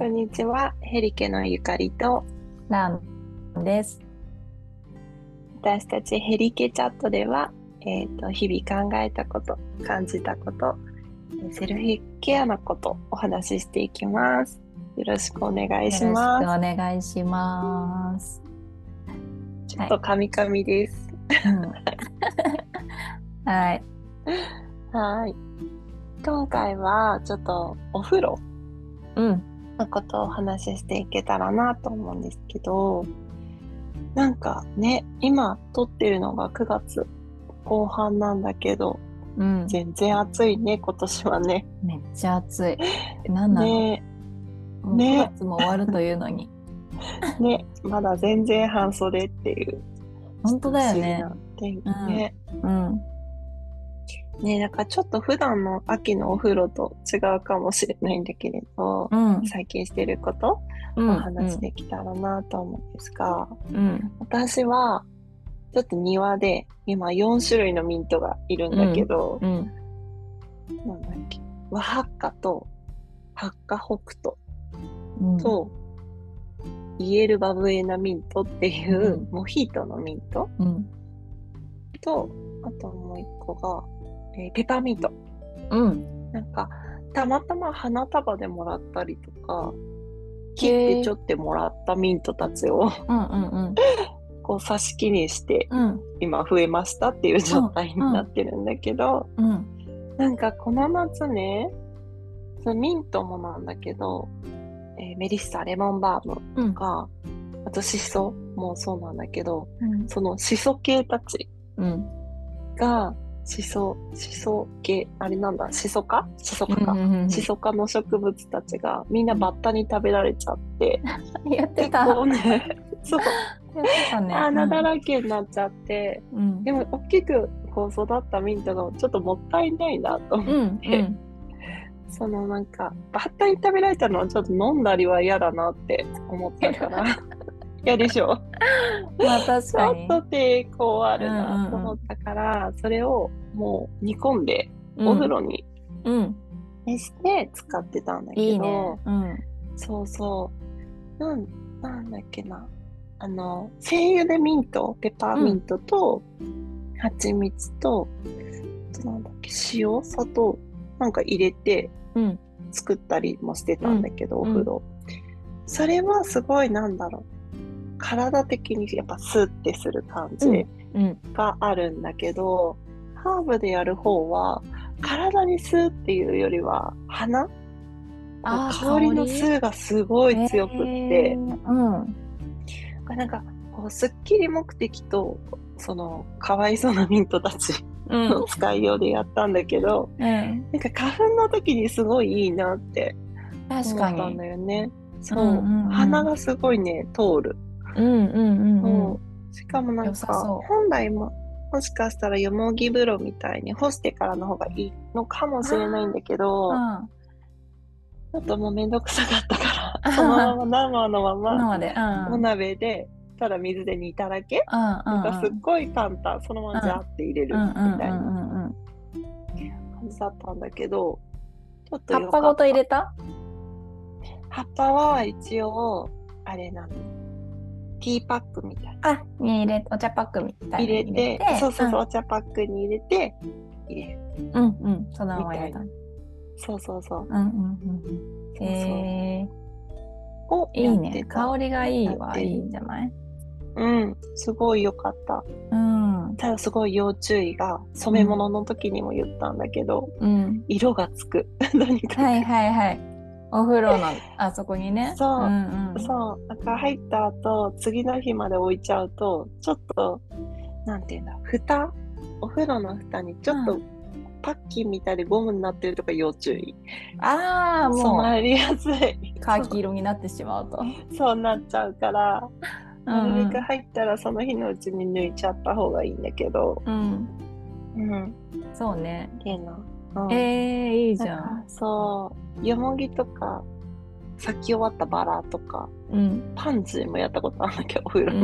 こんにちは、ヘリケのゆかりとランです。私たちヘリケチャットでは、えー、と日々考えたこと、感じたこと、セルフケアのことお話ししていきます。よろしくお願いします。お願いします。ちょっとカミカミです。うんはい。はい。今回はちょっとお風呂うん。のことをお話ししていけたらなと思うんですけど、なんかね、今撮ってるのが9月後半なんだけど、うん。全然暑いね、今年はね。めっちゃ暑い。なんなの、ねもうね9月も終わるというのに。ね、まだ全然半袖っていう。本当だよね不思議な天気ね。うん。ね、なんかちょっと普段の秋のお風呂と違うかもしれないんだけれど、うん。最近してることうん。お話できたらなと思うんですが、うん。私はちょっと庭で今4種類のミントがいるんだけど、うん。なんだっけ、和ハッカとハッカ北斗うん。と、イエルバブエナミントっていう、うんモヒートのミントうん。と、あともう一個が、えーペパーミント。うん。なんか、たまたま花束でもらったりとか、切ってちょってもらったミントたちを、うん。うん。こう、挿し木にして、うん。今増えましたっていう状態になってるんだけど、うん。なんかこの夏ね、そのミントもなんだけど、えーメリッサ、レモンバームうん。とか、あとシソもそうなんだけど、うん。そのシソ系たちうん。が、シソ、シソ系、あれなんだ、シソ科シソ科か？うん。シソ科の植物たちがみんなバッタに食べられちゃって、やって結た。や構ね、そう、ね。穴だらけになっちゃって、うん。でも大きくこう育ったミントがちょっともったいないなと思って、うん。うん。そのなんか、バッタに食べられたのはちょっと飲んだりは嫌だなって思ったから、嫌でしょまあ確かにちょっ。と抵抗あるなと思ったから、それをもう煮込んでお風呂にうん。して使ってたんだけど、いいね。うん。そうそう。なん、なんだっけな。あの、精油でミント、ペパーミントと、蜂蜜と、なんだっけ、塩、砂糖、なんか入れてうん。作ったりもしてたんだけど、うんお風呂。それはすごい、なんだろう。体的にやっぱスッてする感じうん。があるんだけど、ハーブでやる方は、体にスーっていうよりは、鼻香りの数がすごい強くって、うん。なんかこうすっきり目的とそのかわいそうなミントたちうん。の使いようでやったんだけど、うん。なんか花粉の時にすごいいいなって思ったんに。だよね。そう,、うんうんうん鼻がすごいね通る、うんうんうんうん。しかもなんか本来ももしかしたらよもぎ風呂みたいに干してからの方がいいのかもしれないんだけどうん。ちょっともうめんどくさかったから そのまま生のまま。お鍋でただ水で煮ただけうんうんなんかすっごい簡単、そのままジャーって入れるうんみたいな。感じだったんだけど、ちょっと葉っぱごと入れた？葉っぱは一応、あれなの。ティーパックみたいな。あ、に入れお茶パックみたい入なれて、そうそうそう、お茶パックに入れて、入れる。うん。うんうん。そのまま入れた。うんそうそうそう。うんうんうん。そうそうへえ。をいいね。香りがいいはいいんじゃない？うん、すごい良かった。うん。ただすごい要注意が、染め物の時にも言ったんだけど、うん。色がつく。とにかく。はいはいはい。お風呂のあそこにね。そう。うんうん。そう、だから入った後、次の日まで置いちゃうと、ちょっと、なんていうんだ、蓋？お風呂の蓋にちょっとうパッキンみたいでゴムになってるとか要注意。ああ染もまりやすい。う。カーキ色になってしまう。と。そう。なっちゃう。から、う。なるべんく入ったらその日のう。ちに抜いちゃった方がいいんだけど、う。ん。う。ん、そう。ね。いいな。うん、えー、いいじゃん。そう、よもぎとか、咲き終わったバラとか、うん。パンジーもやったことあるんだけど、お風呂うん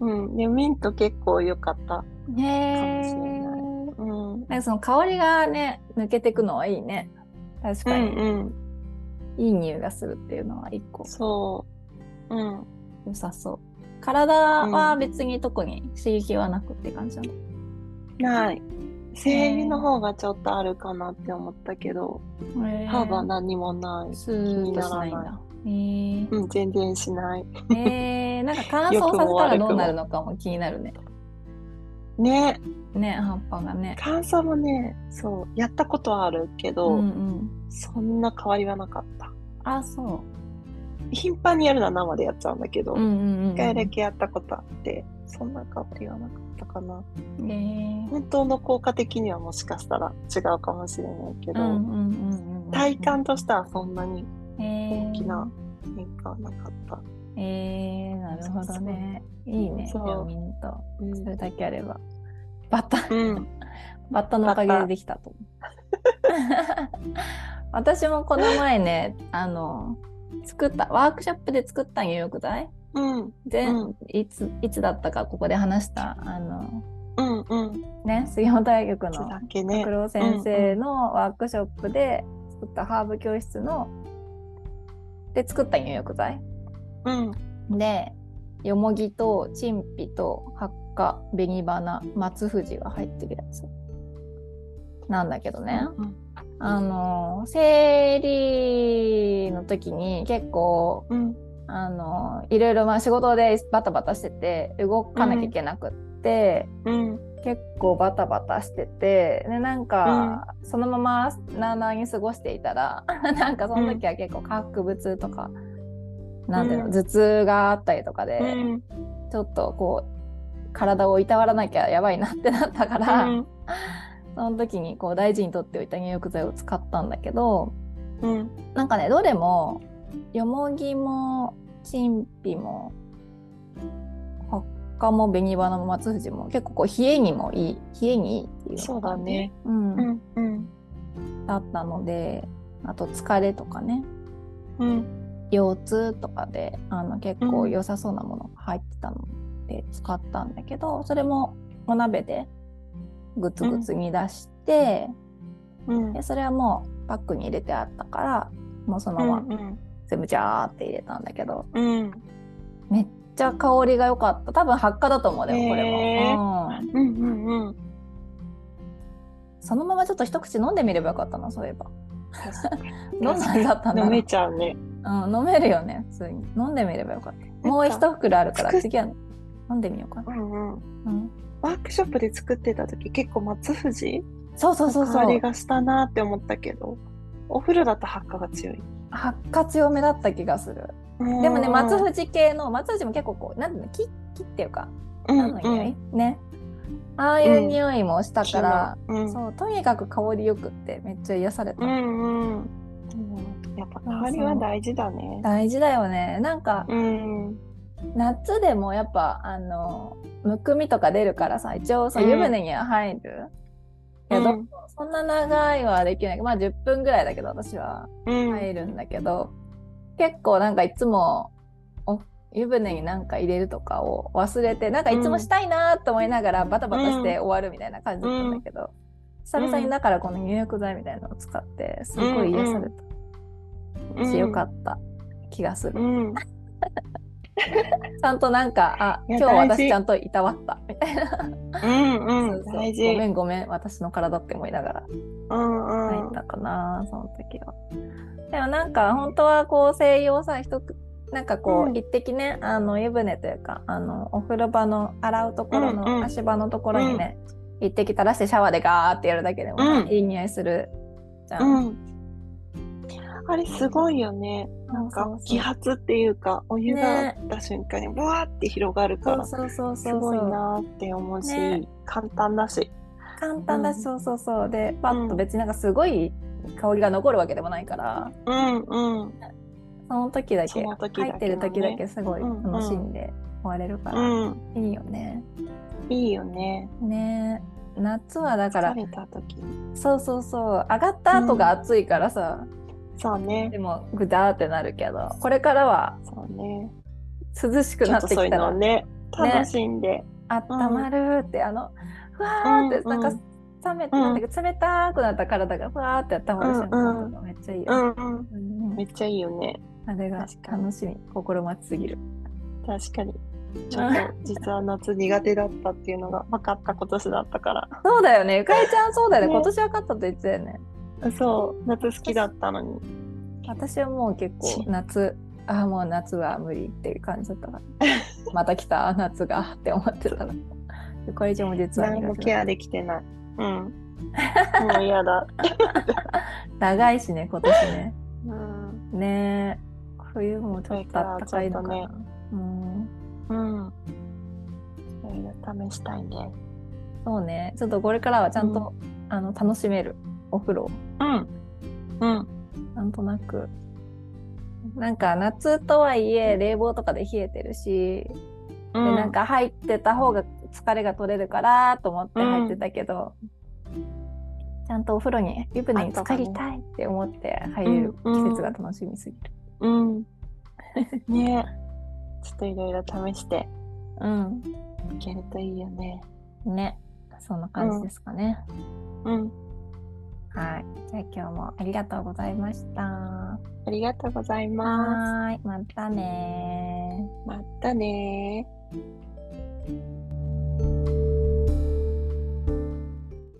うんミント結構良かった。かもしれないえ。うん。なんかその香りがね抜けてくのはいいね。確うかに。んうん。いい匂いがするっていうのは一個そう。うん。良さそう。体は別に特に刺激はなくって感じなの？ない。精油の方がちょっとあるかなって思ったけど、へーハーブは何もない。スーッとしないんだ。へーうん、全然しない。えー、なんか乾燥させたらどうなるのかも気になるね。ね、ね、葉っぱがね。乾燥もね、そう、やったことはあるけど、うんうん。そんな変わりはなかった。あ、そ頻繁にやるのは生でやっちゃうんだけど、う。うんうんうん。一回だけやったことあって、そんな変わりはなかったかな。えー。本当の効果的にはもしかしたら違うかもしれないけど。体感としてはそんなにえー、大きな変化はなかった。えー、なるほどね。いいね、そうじゃあミント。うんそれだけあれば。バッタ、うん、バッタのおかげでできたと思う。私もこの前ね、あの、作った、ワークショップで作った入浴剤うん、で、うん。いつ、いつだったかここで話した、あの、うん、うん。ね、杉本大学のそだけね。黒先生のワークショップで作ったハーブ教室の、で作った入浴剤。うん、でよもぎとチンピとハッカ紅花松藤が入ってるやつ。なんだけどね、うん、あの生理の時に結構うん、あのいろいろまあ仕事でバタバタしてて動かなきゃいけなくって、うん、結構バタバタしててでなんか、そのままなあなあに過ごしていたら なんかその時は結構下腹部痛とか、なんていうのうん。頭痛があったりとかで、うん、ちょっとこう体をいたわらなきゃやばいなってなったから、うん、その時にこう大事にとっておいた入浴剤を使ったんだけどうん、なんかねどれもよもぎもチンピもハッカも紅花も松藤も結構こう冷えにもいい冷えにいいっていうそうだね。うん。うん、うん、だったのであと疲れとかね。うん、腰痛とかであの結構うん良さそうなものが入ってたので使ったんだけど、それもお鍋でグツグツ煮出して、うん、でそれはもうパックに入れてあったからもうそのうん、ままうん、全部ジャーって入れたんだけど、うん、めっちゃ香りが良かった。多分発火だと思うでもこれも、へうん。うん、うん、うん。そのままちょっと一口飲んでみればよかったなそういえば。ど んな味だったんだ飲めちゃうね。うん、飲めるよね。普通に。飲んでみればよかった。もう一袋あるから次は飲んでみようかな、うん、うん。うん、ワークショップで作ってた時結構松藤そうそうそうそう。香りがしたなって思ったけどお風呂だと発火が強い、発火強めだった気がする。でもね松藤系の松藤も結構こうなんていうの木木っていうかうん何の匂い、ね。ああいう匂いもしたから、うん。そうとにかく香りよくってめっちゃ癒された、うんうん、うん、やっぱ香りは大事だね。大事だよね。なんかうん。夏でもやっぱあのむくみとか出るからさ一応そううん。湯船には入るけど、うんそんな長いはできない。まあ10分ぐらいだけど私は。うん。入るんだけど、結構なんかいつもお湯船になんか入れるとかを忘れてなんかいつもしたいなと思いながらバタバタして終わるみたいな感じだったんだけど、久々にだからこの入浴剤みたいなのを使ってすごい癒された。し、よかった気がする。うん。ちゃんとなんか、あ、今日私ちゃんといたわった。みたいな。うんう。ごめんごめん、私の体って思いながら。うんうん。入ったかな、その時は。でもなんか本当はこう西洋さ一つなんかこう、うん。一滴ねあの湯船というかあのお風呂場の洗うところうんうん。の足場のところにね、一滴垂らしてシャワーでガーってやるだけでもね、うん。いい匂いするじゃ。うんんあれすごいよね。なんか揮発っていうかお湯がね。あった瞬間にブワーって広がるからそうそうそうすごい。なって思うし、ね。簡単だし。簡単だし、うん。そうそうそう。でパッと別になんかすごい香りが残るわけでもないから、うんうん。その時だそけね。入ってる時だけすごいうんうん楽しんで終われるから、うん。いいよね。いいよね。ね。夏はだから。そうそうそう。上がった後が暑いからさ、そうねで。もグダーってなるけどこれからはそうね。涼しくなってきたらね、楽しんで。あったまるって、あのふわーってうんなんかうん冷めて、なんだけど冷たくなった体がふわーって温まる瞬間とかめっちゃいいよね。うんうん。うんうんめっちゃいいよね。あれが楽しみ心待ちすぎる確かに。ちょっと実は夏苦手だったっていうのが分かった今年だったから。そうだよねゆかりちゃんそうだよねね今年分かったと言ってたよねそう、夏好きだったのに。私はもう結構し夏ああもう夏は無理っていう感じだったから また来た夏がって思ってたらゆかりちゃんも実は何もケアできてない。うん。もう嫌だ。長いしね今年ねうん。ねえ冬もちょっと暖かいのかな、うんうん。いろいろ試したいね。そうねちょっとこれからはちゃんと、あの楽しめるお風呂うん。うん。なんとなくなんか夏とはいえ冷房とかで冷えてるし、うでなんか入ってた方が疲れが取れるからと思って入ってたけど、ちゃんとお風呂に湯船に浸かりたいって思って入れるうん季節が楽しみすぎる。うん。ねちょっといろいろ試してうん、いけるといいよね。ねそんな感じですかね。うん。はいじゃあ今日もありがとうございました。ありがとうございます。またねー。またねー。